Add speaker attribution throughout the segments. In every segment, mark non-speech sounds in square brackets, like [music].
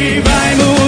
Speaker 1: Vai mudar.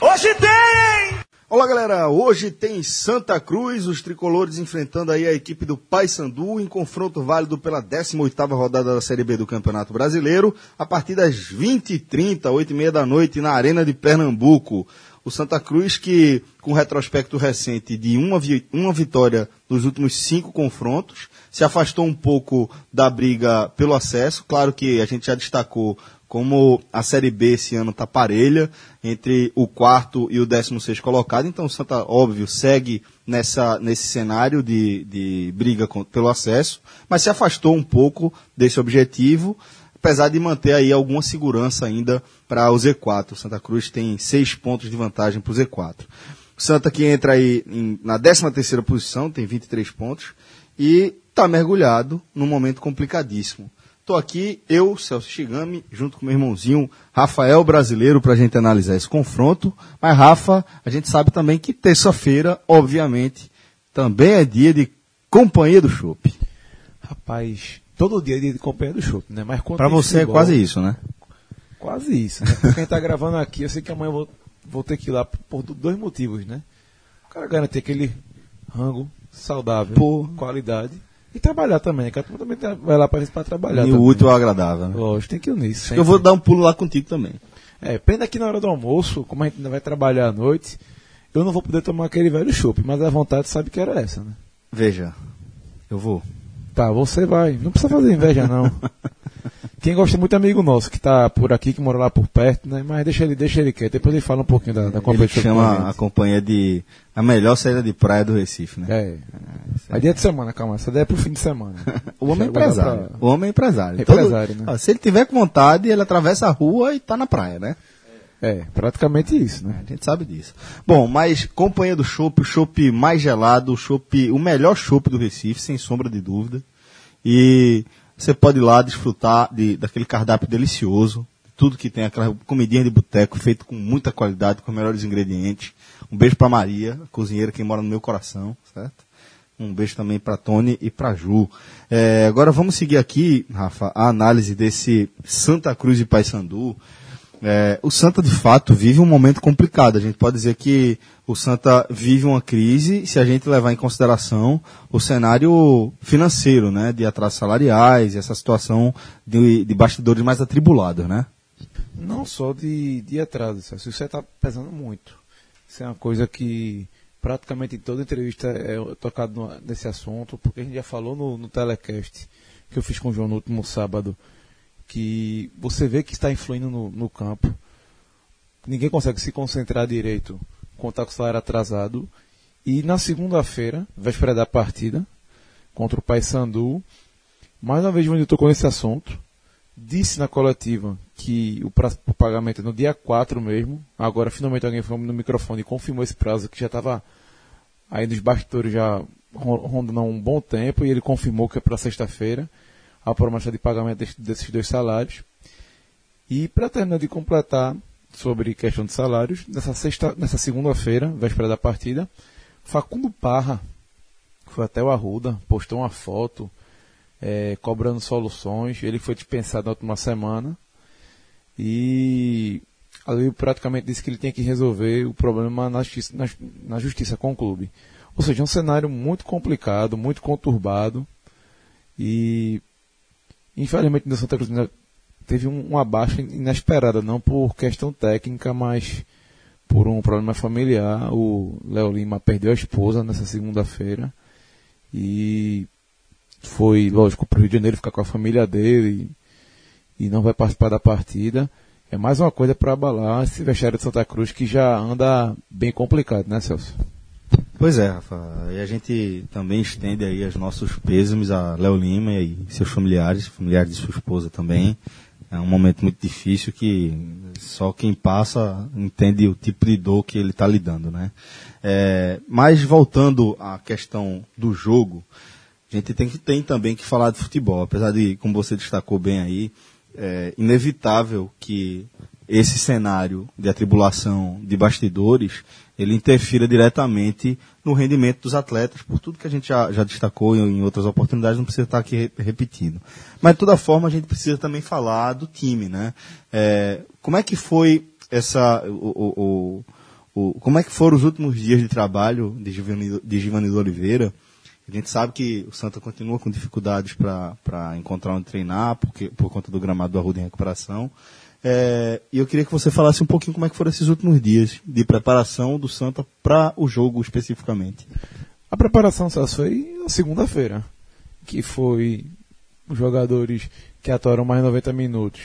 Speaker 1: Hoje tem!
Speaker 2: Olá galera, hoje tem Santa Cruz, os tricolores enfrentando aí a equipe do Paysandu em confronto válido pela 18ª rodada da Série B do Campeonato Brasileiro, a partir das 20h30, 8h30 da noite, na Arena de Pernambuco. O Santa Cruz que, com retrospecto recente de uma, vi uma vitória nos últimos cinco confrontos, se afastou um pouco da briga pelo acesso. Claro que a gente já destacou como a Série B esse ano está parelha entre o quarto e o décimo sexto colocado, então o Santa, óbvio, segue nessa, nesse cenário de, de briga pelo acesso, mas se afastou um pouco desse objetivo, apesar de manter aí alguma segurança ainda para o Z4. O Santa Cruz tem seis pontos de vantagem para o Z4. O Santa que entra aí em, na 13 terceira posição, tem 23 pontos, e está mergulhado num momento complicadíssimo. Estou aqui, eu, Celso Shigami, junto com meu irmãozinho Rafael Brasileiro, para a gente analisar esse confronto. Mas, Rafa, a gente sabe também que terça-feira, obviamente, também é dia de companhia do chopp.
Speaker 3: Rapaz, todo dia é de companhia do chopp, né? Mas
Speaker 2: Para você é
Speaker 3: futebol-
Speaker 2: quase isso, né?
Speaker 3: Quase isso, né? Porque a gente tá gravando aqui, eu sei que amanhã eu vou, vou ter que ir lá por do- dois motivos, né? O cara garantir aquele rango saudável, qualidade. E trabalhar também, que a turma também vai lá para trabalhar.
Speaker 2: E o útil ao agradável. Né?
Speaker 3: Lógico, tem que ir nisso.
Speaker 2: Eu vou dar um pulo lá contigo também.
Speaker 3: É, pena que na hora do almoço, como a gente ainda vai trabalhar à noite, eu não vou poder tomar aquele velho chopp, mas a vontade sabe que era essa, né?
Speaker 2: Veja, eu vou.
Speaker 3: Tá, você vai. Não precisa fazer inveja, não. [laughs] Quem gosta muito é amigo nosso, que tá por aqui, que mora lá por perto, né? Mas deixa ele, deixa ele quieto. Depois ele fala um pouquinho da, da
Speaker 2: Ele
Speaker 3: competição. com
Speaker 2: chama
Speaker 3: a
Speaker 2: companhia de a melhor saída de praia do Recife, né?
Speaker 3: É. A dia de semana, calma. Essa daí é pro fim de semana. [laughs]
Speaker 2: O homem é empresário.
Speaker 3: pra-
Speaker 2: O homem é empresário.
Speaker 3: É empresário, né?
Speaker 2: Ó, se ele tiver com vontade, ele atravessa a rua e tá na praia, né?
Speaker 3: É, praticamente isso, né?
Speaker 2: A gente sabe disso. Bom, mas companhia do chopp, o chopp mais gelado, o chopp, o melhor chopp do Recife, sem sombra de dúvida. E você pode ir lá desfrutar de, daquele cardápio delicioso, tudo que tem aquela comidinha de boteco feito com muita qualidade, com os melhores ingredientes. Um beijo pra Maria, cozinheira que mora no meu coração, certo? Um beijo também para Tony e para Ju. É, agora vamos seguir aqui, Rafa, a análise desse Santa Cruz e Paysandu. É, o Santa, de fato, vive um momento complicado. A gente pode dizer que o Santa vive uma crise se a gente levar em consideração o cenário financeiro, né? De atrasos salariais e essa situação de, de bastidores mais atribulados, né?
Speaker 3: Não só de, de atraso, Celso. Isso está pesando muito. Isso é uma coisa que praticamente em toda entrevista é tocado nesse assunto, porque a gente já falou no, no telecast que eu fiz com o João no último sábado, que você vê que está influindo no, no campo. Ninguém consegue se concentrar direito com o salário atrasado. E na segunda-feira, véspera da partida, contra o Paysandu, mais uma vez o Vandir tocou nesse assunto disse na coletiva que o prazo para pagamento é no dia 4 mesmo. Agora, finalmente, alguém foi no microfone e confirmou esse prazo que já estava aí nos bastidores já ro- rondando há um bom tempo e ele confirmou que é para sexta-feira a promessa de pagamento desse- desses dois salários. E para terminar de completar sobre questão de salários, nessa, sexta, nessa segunda-feira, véspera da partida, Facundo Parra foi até o Arruda, postou uma foto é, cobrando soluções. Ele foi dispensado na última semana e ali praticamente disse que ele tinha que resolver o problema na justiça, na, na justiça com o clube. Ou seja, um cenário muito complicado, muito conturbado e infelizmente o Santa Cruz teve um, uma baixa inesperada, não por questão técnica, mas por um problema familiar. O Léo Lima perdeu a esposa nessa segunda-feira e foi, lógico, para o Rio de Janeiro ficar com a família dele e, e não vai participar da partida. É mais uma coisa para abalar esse vestiário de Santa Cruz que já anda bem complicado, né, Celso?
Speaker 2: Pois é, Rafa. E a gente também estende aí os nossos pêsames a Léo Lima e seus familiares, familiares de sua esposa também. É um momento muito difícil que só quem passa entende o tipo de dor que ele está lidando, né? É, mas voltando à questão do jogo, a gente tem, que, tem também que falar de futebol. Apesar de, como você destacou bem aí, é inevitável que esse cenário de atribulação de bastidores ele interfira diretamente no rendimento dos atletas, por tudo que a gente já, já destacou em, outras oportunidades, não precisa estar aqui re- repetindo. Mas de toda forma a gente precisa também falar do time, né? É, como é que foi essa o, o- o- como é que foram os últimos dias de trabalho de Givanildo, de Oliveira? A gente sabe que o Santa continua com dificuldades para encontrar onde treinar, porque, por conta do gramado do Arruda em recuperação. É, e eu queria que você falasse um pouquinho como é que foram esses últimos dias de preparação do Santa para o jogo especificamente.
Speaker 3: A preparação só foi na segunda-feira, que foi os jogadores que atuaram mais 90 minutos.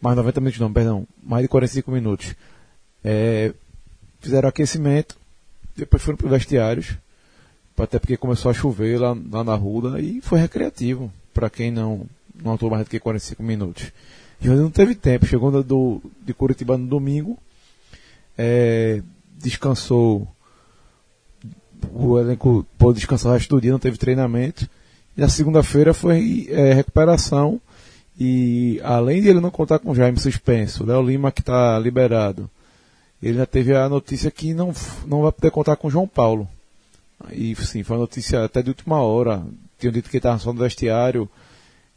Speaker 3: Mais 90 minutos não, perdão, mais de 45 minutos. É, fizeram aquecimento, depois foram para os vestiários, até porque começou a chover lá, lá na Ruda e foi recreativo, para quem não, não atuou mais do que 45 minutos. E não teve tempo, chegou do, de Curitiba no domingo, é, descansou o elenco pôde descansar o resto do dia, não teve treinamento. E a segunda-feira foi é, recuperação. E além de ele não contar com o Jaime suspenso, Léo Lima que está liberado, ele já teve a notícia que não, não vai poder contar com o João Paulo. E sim, foi uma notícia até de última hora. Tinham dito que ele estava só no vestiário.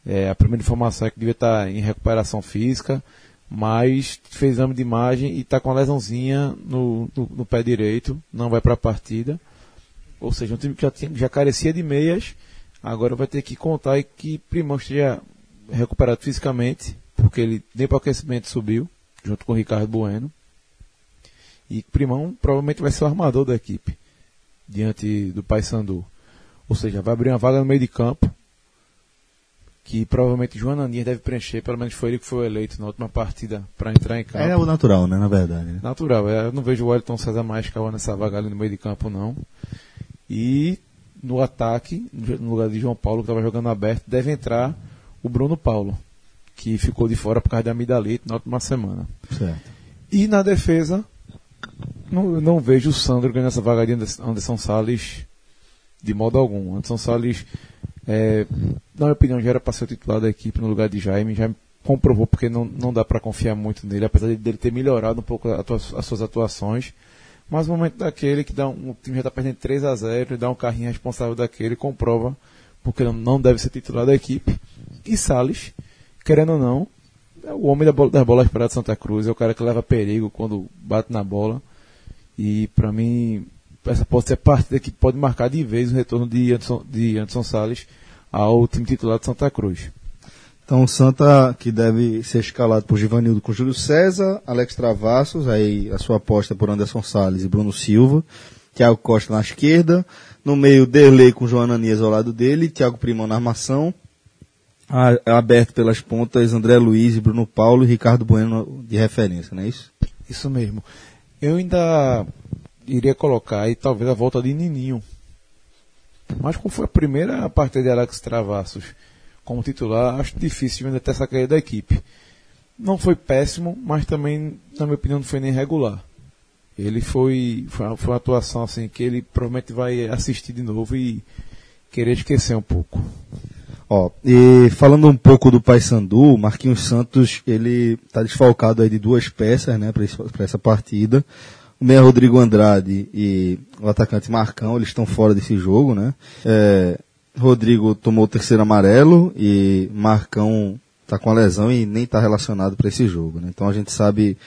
Speaker 3: É, a primeira informação é que devia estar em recuperação física, mas fez exame de imagem e está com uma lesãozinha no, no, no pé direito, não vai para a partida. Ou seja, um time que já, tinha, já carecia de meias, agora vai ter que contar e que Primão esteja recuperado fisicamente, porque ele nem para o aquecimento subiu, junto com o Ricardo Bueno. E Primão provavelmente vai ser o armador da equipe, diante do Paysandu. Ou seja, vai abrir uma vaga no meio de campo, que provavelmente João Ananias deve preencher, pelo menos foi ele que foi eleito na última partida para entrar em campo.
Speaker 2: É o natural, né, na verdade. né?
Speaker 3: Natural, é, eu não vejo o Wellington César mais cavando nessa vaga ali no meio de campo, não. E no ataque, no lugar de João Paulo, que estava jogando aberto, deve entrar o Bruno Paulo, que ficou de fora por causa da amidalite na última semana.
Speaker 2: Certo.
Speaker 3: E na defesa, não, não vejo o Sandro ganhando essa vaga de Anderson Salles de modo algum. Anderson Salles, é, na minha opinião, já era para ser o titular da equipe no lugar de Jaime. Jaime comprovou porque não, não dá para confiar muito nele, apesar de- dele ter melhorado um pouco a atua- as suas atuações. Mas o momento daquele que dá um, o time já está perdendo 3 a 0 e dá um carrinho responsável daquele, comprova porque não- deve ser titular da equipe. E Salles, querendo ou não, é o homem da bola, das bolas de Santa Cruz, é o cara que leva perigo quando bate na bola. E para mim, essa pode ser a partida que pode marcar de vez o retorno de Anderson, de Anderson Salles ao time titular de Santa Cruz.
Speaker 2: Então o Santa que deve ser escalado por Givanildo com Júlio César, Alex Travassos, aí a sua aposta por Anderson Salles e Bruno Silva, Thiago Costa na esquerda, no meio Derlei com João Ananias ao lado dele, Thiago Primão na armação, a- aberto pelas pontas André Luiz e Bruno Paulo e Ricardo Bueno de referência, não é isso?
Speaker 3: Isso mesmo. Eu ainda iria colocar aí talvez a volta de Nininho. Mas como foi a primeira partida de Alex Travassos como titular, acho difícil ainda ter essa caída da equipe. Não foi péssimo, mas também, na minha opinião, não foi nem regular. Ele foi, foi, uma, foi uma atuação assim que ele provavelmente vai assistir de novo e querer esquecer um pouco.
Speaker 2: Ó, e falando um pouco do Paysandu, Marquinhos Santos, ele tá desfalcado aí de duas peças, né, para essa partida. O meia Rodrigo Andrade e o atacante Marcão, eles estão fora desse jogo, né? É, Rodrigo tomou o terceiro amarelo e Marcão tá com a lesão e nem tá relacionado para esse jogo, né? Então a gente sabe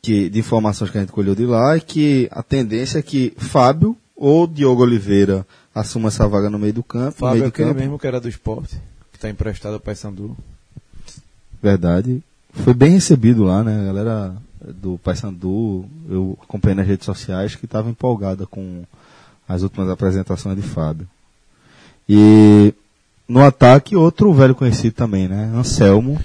Speaker 2: que de informações que a gente colheu de lá é que a tendência é que Fábio ou Diogo Oliveira assuma essa vaga no meio do campo,
Speaker 3: Fábio
Speaker 2: meio
Speaker 3: é aquele
Speaker 2: campo.
Speaker 3: mesmo que era do esporte, que está emprestado ao Paysandu.
Speaker 2: Verdade. Foi bem recebido lá, né? A galera do Paysandu, eu acompanhei nas redes sociais que estava empolgada com as últimas apresentações de Fábio. E no ataque, outro velho conhecido também, né? Anselmo,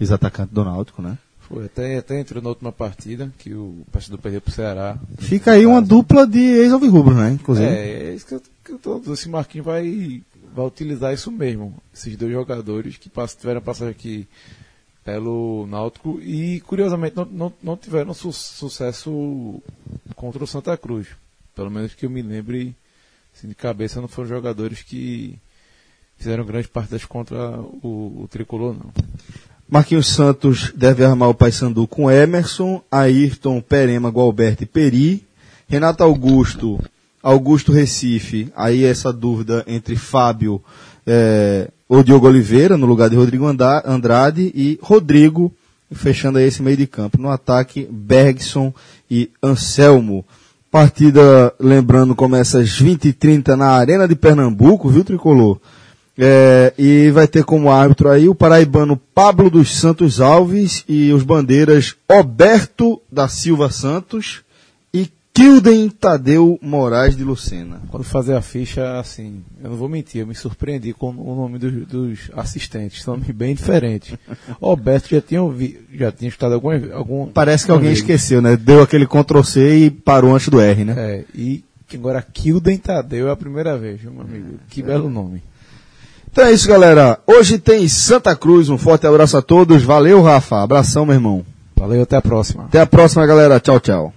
Speaker 2: ex-atacante do Náutico, né?
Speaker 3: Foi, até, até entrou na última partida, que o Paysandu perdeu pro Ceará.
Speaker 2: Fica aí uma dupla de ex-alvirrubro, né? Inclusive.
Speaker 3: É, é isso que eu, que eu tô, esse Marquinhos vai, vai utilizar isso mesmo. Esses dois jogadores que pass, tiveram passagem aqui pelo Náutico e, curiosamente, não, não, não tiveram su sucesso contra o Santa Cruz. Pelo menos que eu me lembre, assim, de cabeça, não foram jogadores que fizeram grande partidas contra o, o Tricolor, não.
Speaker 2: Marquinhos Santos deve armar o Paysandu com Emerson, Ayrton, Perema, Gualberto e Peri. Renato Augusto, Augusto Recife, aí essa dúvida entre Fábio é, ou Diogo Oliveira, no lugar de Rodrigo Andrade, e Rodrigo, fechando aí esse meio de campo. No ataque, Bergson e Anselmo. Partida, lembrando, começa às 20h30 na Arena de Pernambuco, viu, Tricolor? É, e vai ter como árbitro aí o paraibano Pablo dos Santos Alves e os bandeiras Roberto da Silva Santos Kilden Tadeu Moraes de Lucena.
Speaker 3: Quando fazer a ficha, assim, eu não vou mentir, eu me surpreendi com o nome dos, dos assistentes, nome bem diferente. [laughs] Roberto já tinha ouvido, já tinha estudado algum, algum
Speaker 2: Parece que alguém esqueceu, né? Deu aquele Ctrl C e parou antes do R, né?
Speaker 3: É, e agora Kilden Tadeu é a primeira vez, meu amigo. Que belo nome.
Speaker 2: Então é isso, galera. Hoje tem Santa Cruz. Um forte abraço a todos. Valeu, Rafa. Abração, meu irmão.
Speaker 3: Valeu, até a próxima.
Speaker 2: Até a próxima, galera. Tchau, tchau.